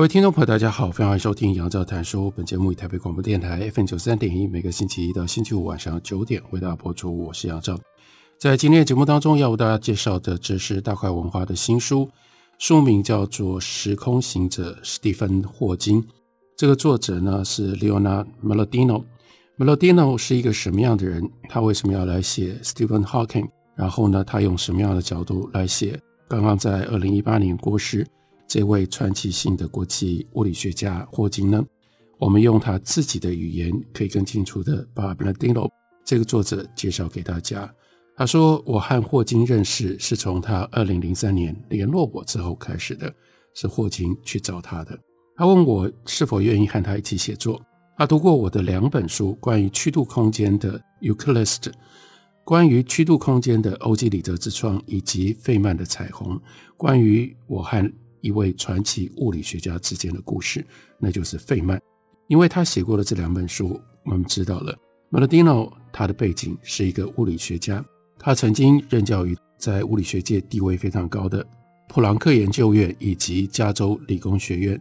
各位听众朋友，大家好，非常欢迎收听杨照谈书。本节目以台北广播电台 FM 九三点一，每个星期一到星期五晚上九点为大家播出。我是杨照。在今天的节目当中，要为大家介绍的这是大块文化的新书，书名叫做《时空行者》，史蒂芬·霍金。这个作者呢是 Leonard Mlodinow。Mlodinow 是一个什么样的人？他为什么要来写 Stephen Hawking？然后呢，他用什么样的角度来写刚刚在二零一八年过世？这位传奇性的国际物理学家霍金呢，我们用他自己的语言，可以更清楚地把 Mlodinow 这个作者介绍给大家。他说：“我和霍金认识是从他二零零三年联络我之后开始的，是霍金去找他的。他问我是否愿意和他一起写作。他读过我的两本书，关于曲度空间的 Euclid，关于曲度空间的欧几里得之窗，以及费曼的彩虹，关于我和。”一位传奇物理学家之间的故事，那就是费曼。因为他写过了这两本书，我们知道了 Mlodinow 他的背景是一个物理学家，他曾经任教于在物理学界地位非常高的普朗克研究院以及加州理工学院。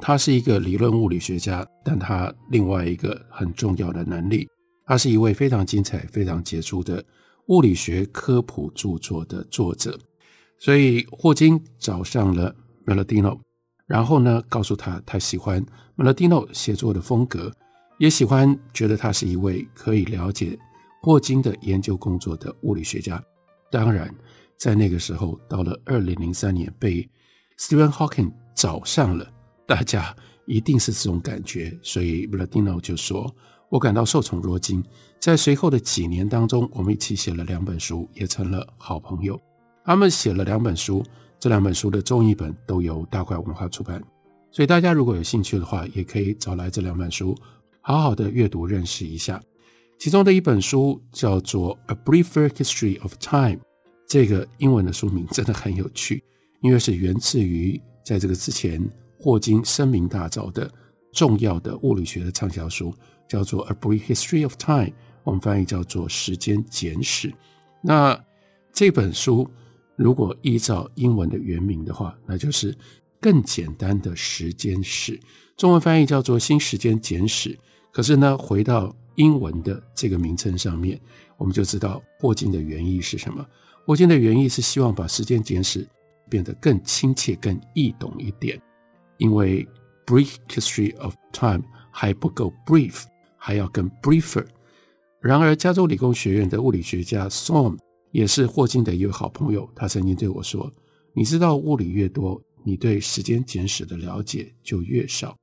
他是一个理论物理学家，但他另外一个很重要的能力，他是一位非常精彩、非常杰出的物理学科普著作的作者。所以霍金找上了。Melodino，然后呢，告诉他他喜欢 Melodino 写作的风格，也喜欢觉得他是一位可以了解霍金的研究工作的物理学家。当然，在那个时候，到了二零零三年被 Stephen Hawking 找上了，大家一定是这种感觉。所以 Melodino 就说：“我感到受宠若惊。”在随后的几年当中，我们一起写了两本书，也成了好朋友。他们写了两本书。这两本书的中译本都由大块文化出版，所以大家如果有兴趣的话，也可以找来这两本书，好好的阅读认识一下。其中的一本书叫做《A Brief History of Time》，这个英文的书名真的很有趣，因为是源自于在这个之前霍金声名大噪的重要的物理学的畅销书，叫做《A Brief History of Time》，我们翻译叫做《时间简史》。那这本书。如果依照英文的原名的话，那就是更简单的时间史，中文翻译叫做《新时间简史》。可是呢，回到英文的这个名称上面，我们就知道霍金的原意是什么。霍金的原意是希望把时间简史变得更亲切、更易懂一点，因为 brief history of time 还不够 brief，还要更 briefer。然而，加州理工学院的物理学家 Sohm 也是霍金的一位好朋友，他曾经对我说：“你知道物理越多，你对时间简史的了解就越少。”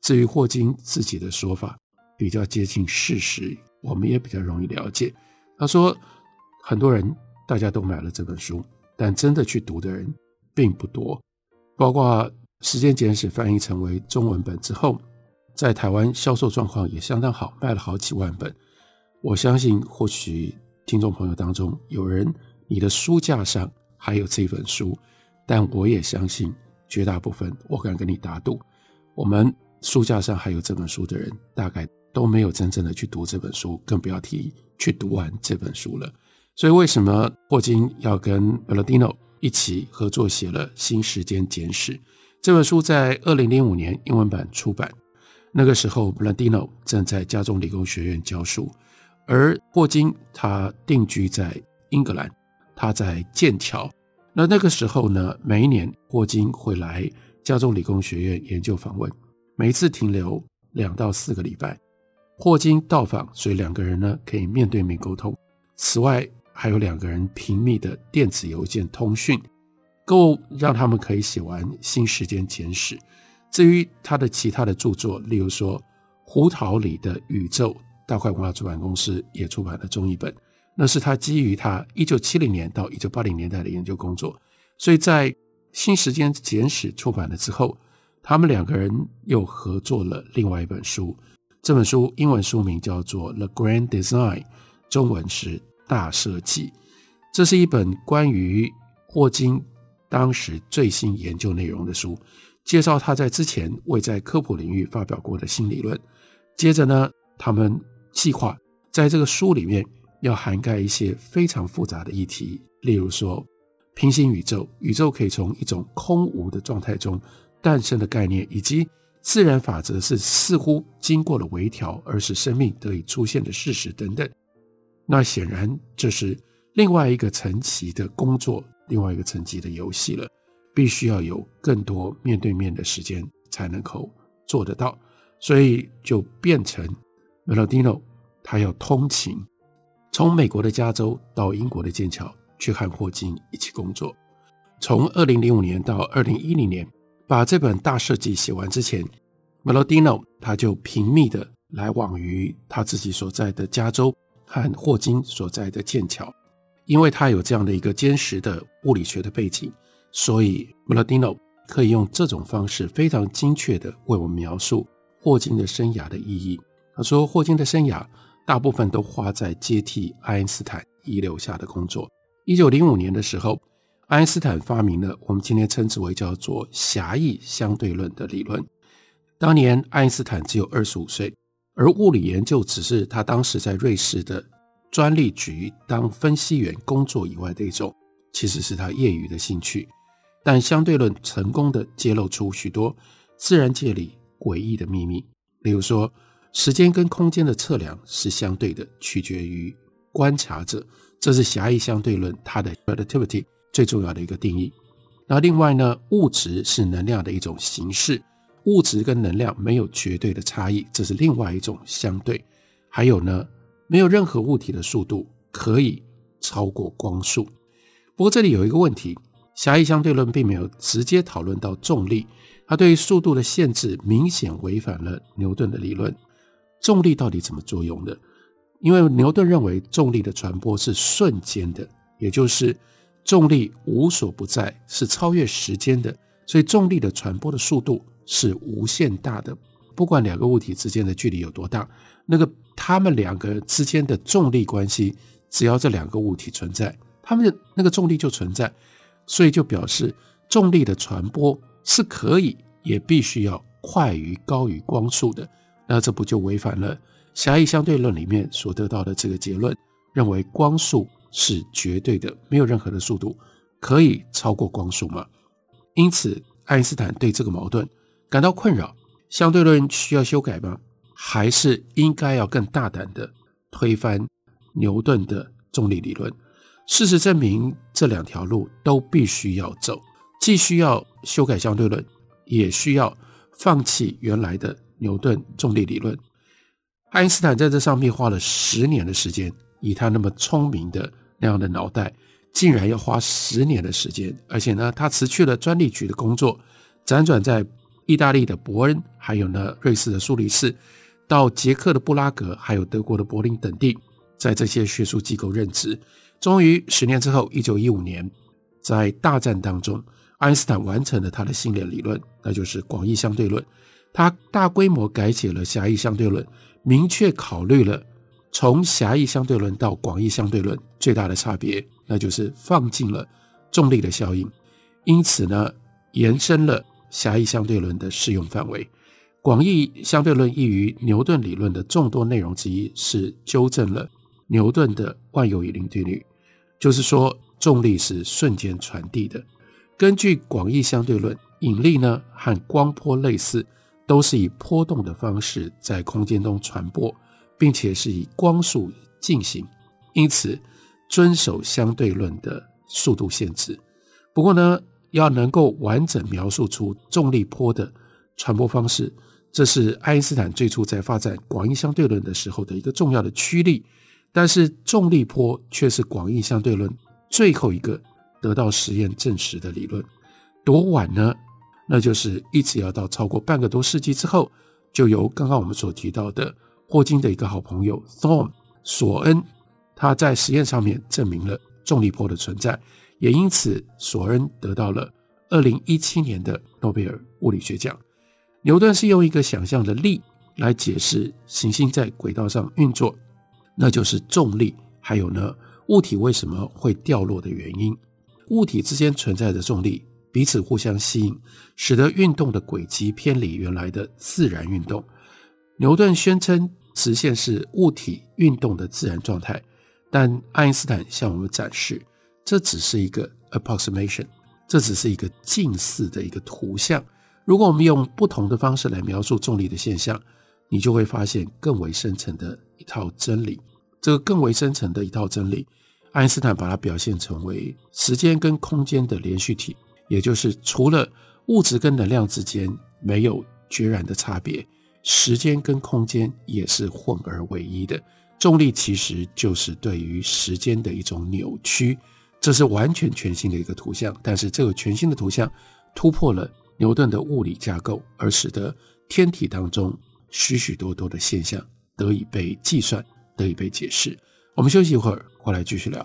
至于霍金自己的说法，比较接近事实，我们也比较容易了解。他说：“很多人大家都买了这本书，但真的去读的人并不多。包括时间简史翻译成为中文本之后，在台湾销售状况也相当好，卖了好几万本。我相信或许。”听众朋友当中有人，你的书架上还有这本书，但我也相信绝大部分，我敢跟你打赌，我们书架上还有这本书的人，大概都没有真正的去读这本书，更不要提去读完这本书了。所以，为什么霍金要跟 Mlodinow 一起合作写了《新时间简史》这本书？在二零零五年英文版出版，那个时候 Mlodinow 正在加州理工学院教书。而霍金他定居在英格兰，他在剑桥。那那个时候呢，每一年霍金会来加州理工学院研究访问，每次停留两到四个礼拜。霍金到访，所以两个人呢可以面对面沟通。此外，还有两个人频密的电子邮件通讯，够让他们可以写完《新时间简史》。至于他的其他的著作，例如说《胡桃里的宇宙》。大块文化出版公司也出版了中译本，那是他基于他一九七零年到一九八零年代的研究工作，所以在《新时间简史》出版了之后，他们两个人又合作了另外一本书。这本书英文书名叫做《The Grand Design》，中文是《大设计》。这是一本关于霍金当时最新研究内容的书，介绍他在之前未在科普领域发表过的新理论。接着呢，他们计划在这个书里面要涵盖一些非常复杂的议题，例如说平行宇宙，宇宙可以从一种空无的状态中诞生的概念，以及自然法则是似乎经过了微调而使生命得以出现的事实等等。那显然这是另外一个层级的工作，另外一个层级的游戏了，必须要有更多面对面的时间才能够做得到，所以就变成 Melodino，他要通勤，从美国的加州到英国的剑桥去和霍金一起工作，从二零零五年到二零一零年。把这本大设计写完之前，Melodino 他就频密的来往于他自己所在的加州和霍金所在的剑桥，因为他有这样的一个坚实的物理学的背景，所以 Melodino 可以用这种方式非常精确的为我们描述霍金的生涯的意义。他说，霍金的生涯大部分都花在接替爱因斯坦遗留下的工作。一九零五年的时候。爱因斯坦发明了我们今天称之为叫做狭义相对论的理论。当年爱因斯坦只有二十五岁，而物理研究只是他当时在瑞士的专利局当分析员工作以外的一种，其实是他业余的兴趣。但相对论成功的揭露出许多自然界里诡异的秘密，例如说，时间跟空间的测量是相对的，取决于观察者。这是狭义相对论它的 relativity。最重要的一个定义。那另外呢，物质是能量的一种形式，物质跟能量没有绝对的差异，这是另外一种相对。还有呢，没有任何物体的速度可以超过光速。不过这里有一个问题，狭义相对论并没有直接讨论到重力，它对于速度的限制明显违反了牛顿的理论。重力到底怎么作用的？因为牛顿认为重力的传播是瞬间的，也就是。重力无所不在，是超越时间的，所以重力的传播的速度是无限大的。不管两个物体之间的距离有多大，那个它们两个之间的重力关系，只要这两个物体存在，它们的那个重力就存在，所以就表示重力的传播是可以，也必须要快于高于光速的。那这不就违反了狭义相对论里面所得到的这个结论，认为光速。是绝对的，没有任何的速度可以超过光速吗？因此，爱因斯坦对这个矛盾感到困扰。相对论需要修改吗？还是应该要更大胆地推翻牛顿的重力理论？事实证明，这两条路都必须要走，既需要修改相对论，也需要放弃原来的牛顿重力理论。爱因斯坦在这上面花了十年的时间，以他那么聪明的。那样的脑袋竟然要花十年的时间，而且呢，他辞去了专利局的工作，辗转在意大利的伯恩，还有呢，瑞士的苏黎世，到捷克的布拉格，还有德国的柏林等地，在这些学术机构任职。终于，十年之后，一九一五年，在大战当中，爱因斯坦完成了他的新的理论，那就是广义相对论。他大规模改写了狭义相对论，明确考虑了。从狭义相对论到广义相对论，最大的差别，那就是放进了重力的效应，因此呢，延伸了狭义相对论的适用范围。广义相对论异于牛顿理论的众多内容之一，是纠正了牛顿的万有引力定律，就是说重力是瞬间传递的。根据广义相对论，引力呢和光波类似，都是以波动的方式在空间中传播。并且是以光速进行，因此遵守相对论的速度限制。不过呢，要能够完整描述出重力波的传播方式，这是爱因斯坦最初在发展广义相对论的时候的一个重要的驱力。但是重力波却是广义相对论最后一个得到实验证实的理论。多晚呢？那就是一直要到超过半个多世纪之后，就由刚刚我们所提到的。霍金的一个好朋友 Thorn 索恩，他在实验上面证明了重力波的存在，也因此索恩得到了二零一七年的诺贝尔物理学奖。牛顿是用一个想象的力来解释行星在轨道上运作，那就是重力，还有呢，物体为什么会掉落的原因。物体之间存在的重力彼此互相吸引，使得运动的轨迹偏离原来的自然运动。牛顿宣称直线是物体运动的自然状态，但爱因斯坦向我们展示，这只是一个 approximation，这只是一个近似的一个图像。如果我们用不同的方式来描述重力的现象，你就会发现更为深层的一套真理。这个更为深层的一套真理，爱因斯坦把它表现成为时间跟空间的连续体，也就是除了物质跟能量之间没有决然的差别，时间跟空间也是混而为一的。重力其实就是对于时间的一种扭曲，这是完全全新的一个图像。但是这个全新的图像突破了。牛顿的物理架构，而使得天体当中许许多多的现象得以被计算，得以被解释。我们休息一会儿，回来继续聊。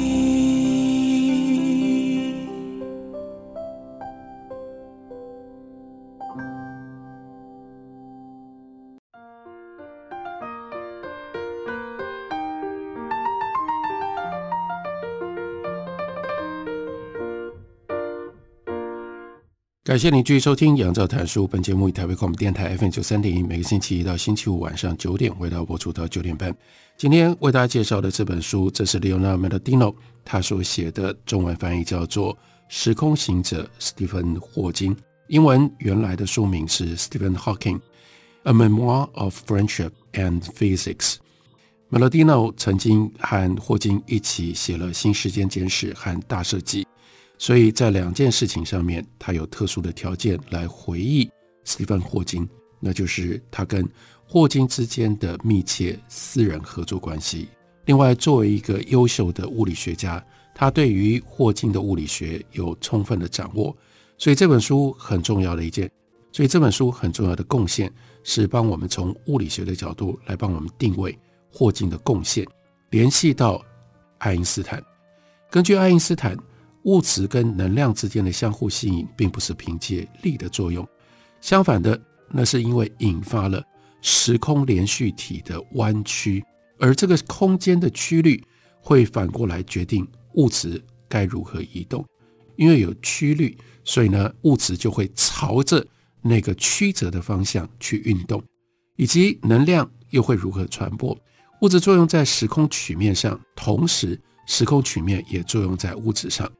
感谢您继续收听《杨照谈书》。本节目以台北广播电台 FM 九三点一，每个星期一到星期五晚上九点为大家播出到九点半。今天为大家介绍的这本书，这是 leonard Mendolino 他所写的，中文翻译叫做《时空行者》史蒂芬·霍金。英文原来的书名是《Stephen Hawking: A Memoir of Friendship and Physics》。Mendolino 曾经和霍金一起写了《新时间简史》和《大设计》。所以在两件事情上面，他有特殊的条件来回忆斯蒂芬·霍金，那就是他跟霍金之间的密切私人合作关系。另外，作为一个优秀的物理学家，他对于霍金的物理学有充分的掌握。所以这本书很重要的一件，所以这本书很重要的贡献是帮我们从物理学的角度来帮我们定位霍金的贡献，联系到爱因斯坦。根据爱因斯坦。物质跟能量之间的相互吸引，并不是凭借力的作用，相反的，那是因为引发了时空连续体的弯曲，而这个空间的曲率会反过来决定物质该如何移动。因为有曲率，所以呢，物质就会朝着那个曲折的方向去运动，以及能量又会如何传播。物质作用在时空曲面上，同时时空曲面也作用在物质上。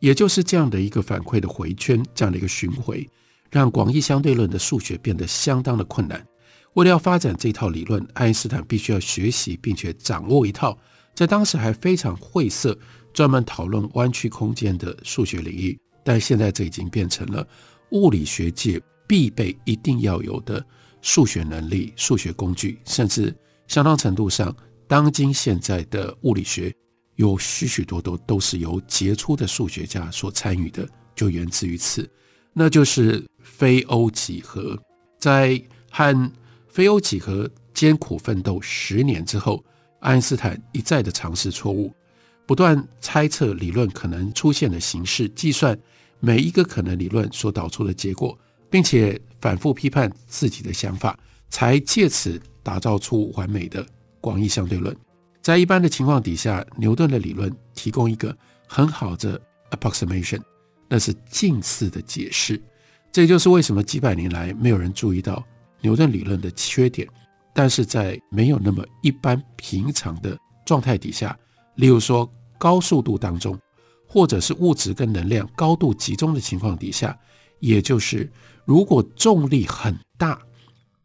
也就是这样的一个反馈的回圈，这样的一个巡回，让广义相对论的数学变得相当的困难。为了要发展这套理论，爱因斯坦必须要学习并且掌握一套在当时还非常晦涩、专门讨论弯曲空间的数学领域。但现在这已经变成了物理学界必备、一定要有的数学能力、数学工具，甚至相当程度上，当今现在的物理学。有许许多多都是由杰出的数学家所参与的，就源自于此，那就是非欧几何。在和非欧几何艰苦奋斗十年之后，爱因斯坦一再的尝试错误，不断猜测理论可能出现的形式，计算每一个可能理论所导出的结果，并且反复批判自己的想法，才借此打造出完美的广义相对论。在一般的情况底下，牛顿的理论提供一个很好的 approximation，那是近似的解释。这就是为什么几百年来没有人注意到牛顿理论的缺点。但是在没有那么一般平常的状态底下，例如说高速度当中，或者是物质跟能量高度集中的情况底下，也就是如果重力很大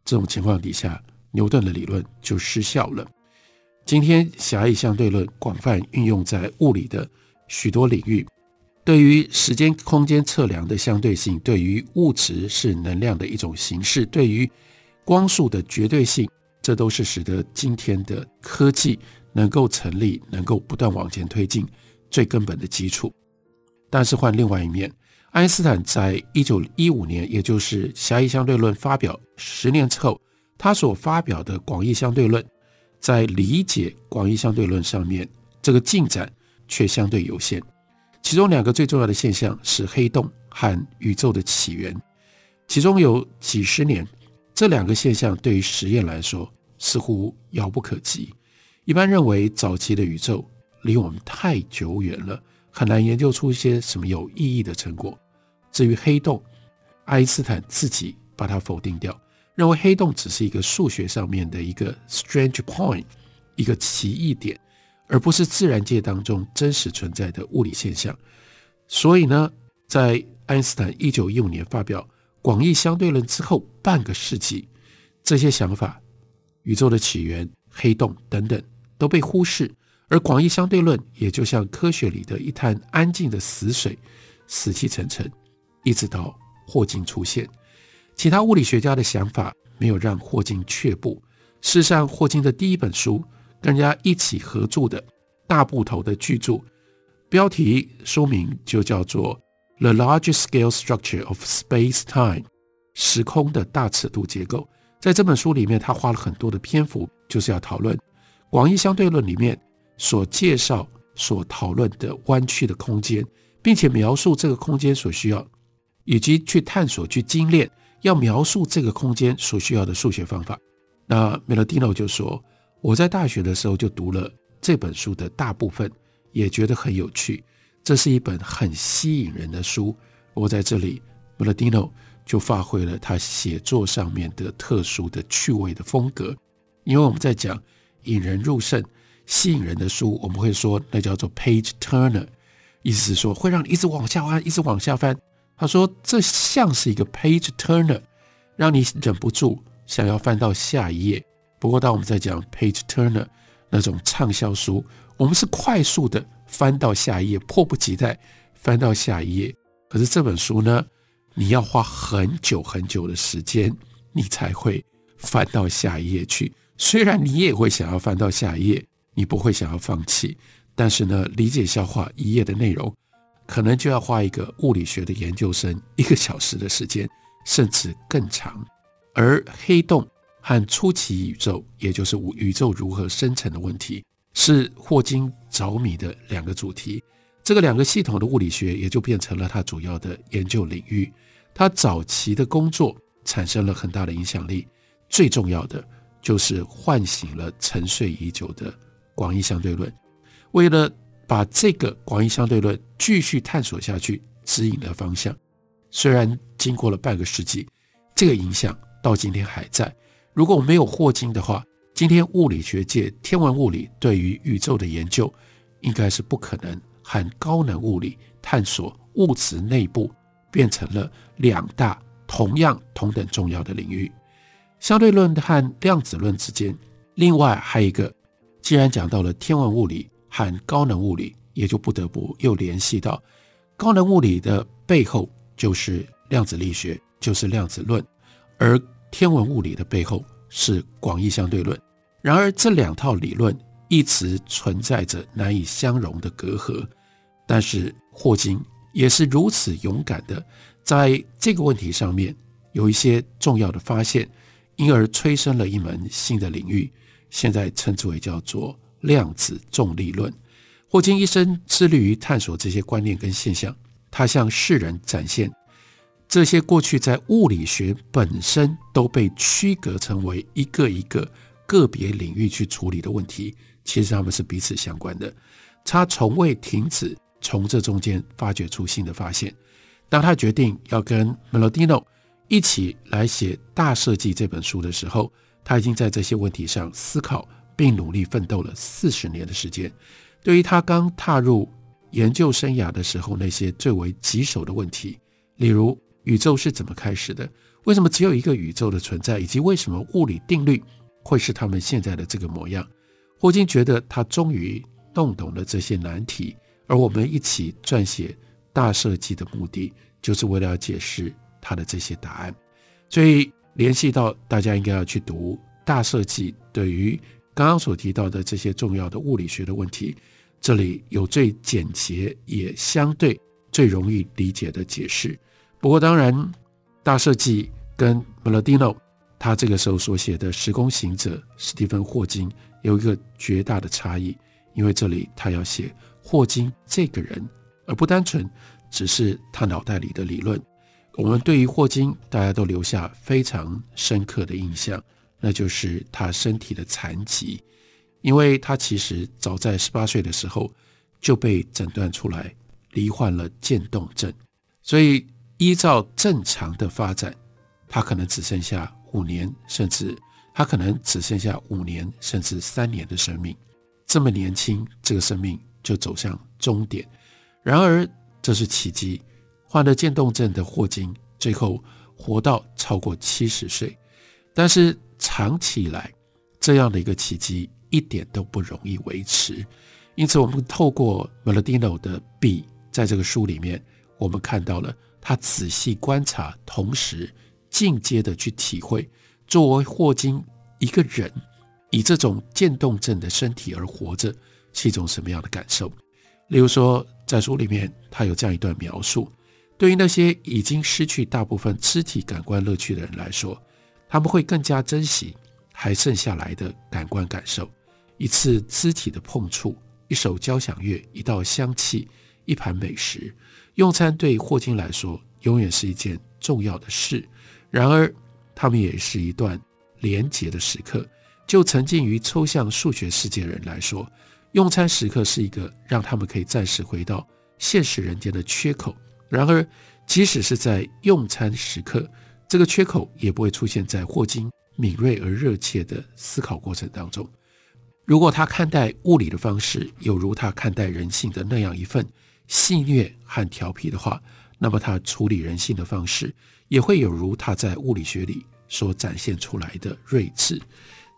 这种情况底下，牛顿的理论就失效了。今天，狭义相对论广泛运用在物理的许多领域，对于时间空间测量的相对性，对于物质是能量的一种形式，对于光速的绝对性，这都是使得今天的科技能够成立、能够不断往前推进最根本的基础。但是换另外一面，爱因斯坦在一九一五年，也就是狭义相对论发表十年之后，他所发表的广义相对论，在理解广义相对论上面，这个进展却相对有限。其中两个最重要的现象是黑洞和宇宙的起源，其中有几十年，这两个现象对于实验来说似乎遥不可及。一般认为，早期的宇宙离我们太久远了，很难研究出一些什么有意义的成果。至于黑洞，爱因斯坦自己把它否定掉，认为黑洞只是一个数学上面的一个 strange point，一个奇异点。而不是自然界当中真实存在的物理现象，所以呢，在爱因斯坦一九一五年发表广义相对论之后半个世纪，这些想法、宇宙的起源、黑洞等等都被忽视，而广义相对论也就像科学里的一滩安静的死水，死气沉沉，一直到霍金出现。其他物理学家的想法没有让霍金却步。事实上，霍金的第一本书。跟人家一起合著的大部头的巨著，标题书名就叫做《The Large Scale Structure of Space Time》，时空的大尺度结构。在这本书里面，他花了很多的篇幅，就是要讨论广义相对论里面所介绍、所讨论的弯曲的空间，并且描述这个空间所需要，以及去探索、去精炼，要描述这个空间所需要的数学方法。那 Meledino 就说。我在大学的时候就读了这本书的大部分，也觉得很有趣。这是一本很吸引人的书。我在这里，Meledino 就发挥了他写作上面的特殊的趣味的风格。因为我们在讲引人入胜、吸引人的书，我们会说那叫做 page turner，意思是说会让你一直往下翻，一直往下翻。他说这像是一个 page turner，让你忍不住想要翻到下一页。不过，当我们在讲 page turner 那种畅销书，我们是快速的翻到下一页，迫不及待翻到下一页。可是这本书呢，你要花很久很久的时间，你才会翻到下一页去。虽然你也会想要翻到下一页，你不会想要放弃，但是呢，理解消化一页的内容，可能就要花一个物理学的研究生一个小时的时间，甚至更长。而黑洞。和初期宇宙，也就是宇宙如何生成的问题，是霍金着迷的两个主题。这个两个系统的物理学也就变成了他主要的研究领域。他早期的工作产生了很大的影响力，最重要的就是唤醒了沉睡已久的广义相对论。为了把这个广义相对论继续探索下去，指引的方向。虽然经过了半个世纪，这个影响到今天还在。如果没有霍金的话，今天物理学界天文物理对于宇宙的研究，应该是不可能和高能物理探索物质内部变成了两大同样同等重要的领域。相对论和量子论之间，另外还有一个，既然讲到了天文物理和高能物理，也就不得不又联系到高能物理的背后就是量子力学，就是量子论，而。天文物理的背后是广义相对论，然而这两套理论一直存在着难以相容的隔阂。但是霍金也是如此勇敢的，在这个问题上面有一些重要的发现，因而催生了一门新的领域，现在称之为叫做量子重力论。霍金一生致力于探索这些观念跟现象，他向世人展现。这些过去在物理学本身都被区隔成为一个一个个别领域去处理的问题，其实他们是彼此相关的。他从未停止从这中间发掘出新的发现。当他决定要跟 Melodino 一起来写《大设计》这本书的时候，他已经在这些问题上思考并努力奋斗了四十年的时间。对于他刚踏入研究生涯的时候，那些最为棘手的问题，例如，宇宙是怎么开始的？为什么只有一个宇宙的存在？以及为什么物理定律会是他们现在的这个模样？霍金觉得他终于弄懂了这些难题，而我们一起撰写《大设计的目的就是为了要解释他的这些答案。所以联系到大家应该要去读大设计对于刚刚所提到的这些重要的物理学的问题，这里有最简洁也相对最容易理解的解释。不过当然，大设计跟 Melodino 他这个时候所写的《时空行者》史蒂芬霍金有一个绝大的差异，因为这里他要写霍金这个人，而不单纯只是他脑袋里的理论。我们对于霍金大家都留下非常深刻的印象，那就是他身体的残疾，因为他其实早在十八岁的时候就被诊断出来罹患了渐冻症，所以依照正常的发展，他可能只剩下。五年，甚至他可能只剩下五年，甚至三年的生命。这么年轻，这个生命就走向终点。然而，这是奇迹。患了渐冻症的霍金，最后活到超过七十岁。但是，长期以来，这样的一个奇迹一点都不容易维持。因此，我们透过 Meladino 的笔，在这个书里面，我们看到了他仔细观察，同时。进阶的去体会，作为霍金一个人，以这种渐冻症的身体而活着，是一种什么样的感受？例如说，在书里面，他有这样一段描述：对于那些已经失去大部分肢体感官乐趣的人来说，他们会更加珍惜还剩下来的感官感受。一次肢体的碰触，一首交响乐，一道香气，一盘美食。用餐对霍金来说，永远是一件重要的事。然而，他们也是一段廉洁的时刻。就沉浸于抽象数学世界的人来说，用餐时刻是一个让他们可以暂时回到现实人间的缺口。然而，即使是在用餐时刻，这个缺口也不会出现在霍金敏锐而热切的思考过程当中。如果他看待物理的方式有如他看待人性的那样一份戏谑和调皮的话，那么他处理人性的方式，也会有如他在物理学里所展现出来的睿智。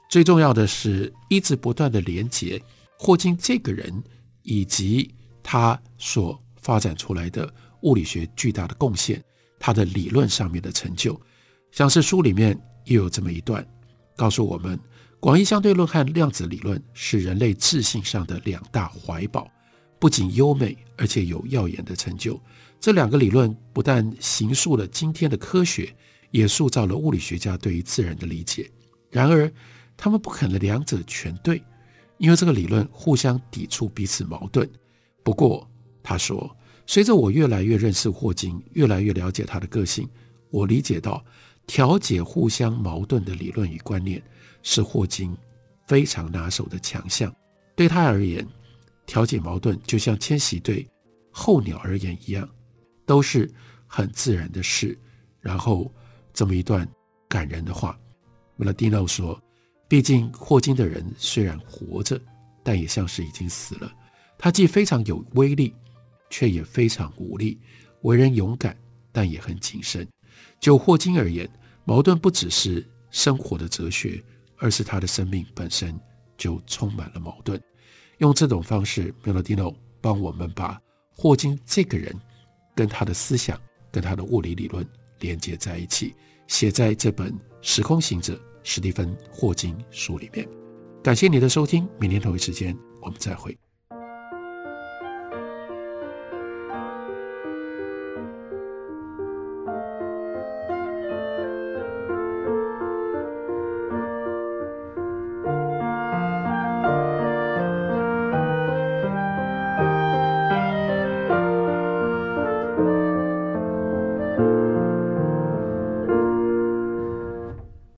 最重要的是，一直不断的连接霍金这个人以及他所发展出来的物理学巨大的贡献，他的理论上面的成就。像是书里面也有这么一段，告诉我们，广义相对论和量子理论是人类智性上的两大怀宝，不仅优美，而且有耀眼的成就。这两个理论不但形塑了今天的科学，也塑造了物理学家对于自然的理解。然而，他们不可能两者全对，因为这个理论互相抵触、彼此矛盾。不过，他说，随着我越来越认识霍金，越来越了解他的个性，我理解到调解互相矛盾的理论与观念是霍金非常拿手的强项。对他而言，调解矛盾就像迁徙对候鸟而言一样。都是很自然的事。然后这么一段感人的话，Meladino 说：“毕竟霍金的人虽然活着，但也像是已经死了。他既非常有威力，却也非常无力。为人勇敢，但也很谨慎。就霍金而言，矛盾不只是生活的哲学，而是他的生命本身就充满了矛盾。用这种方式，Meladino 帮我们把霍金这个人。”跟他的思想，跟他的物理理论连接在一起，写在这本《时空行者》史蒂芬·霍金书里面。感谢你的收听，明天同一时间我们再会。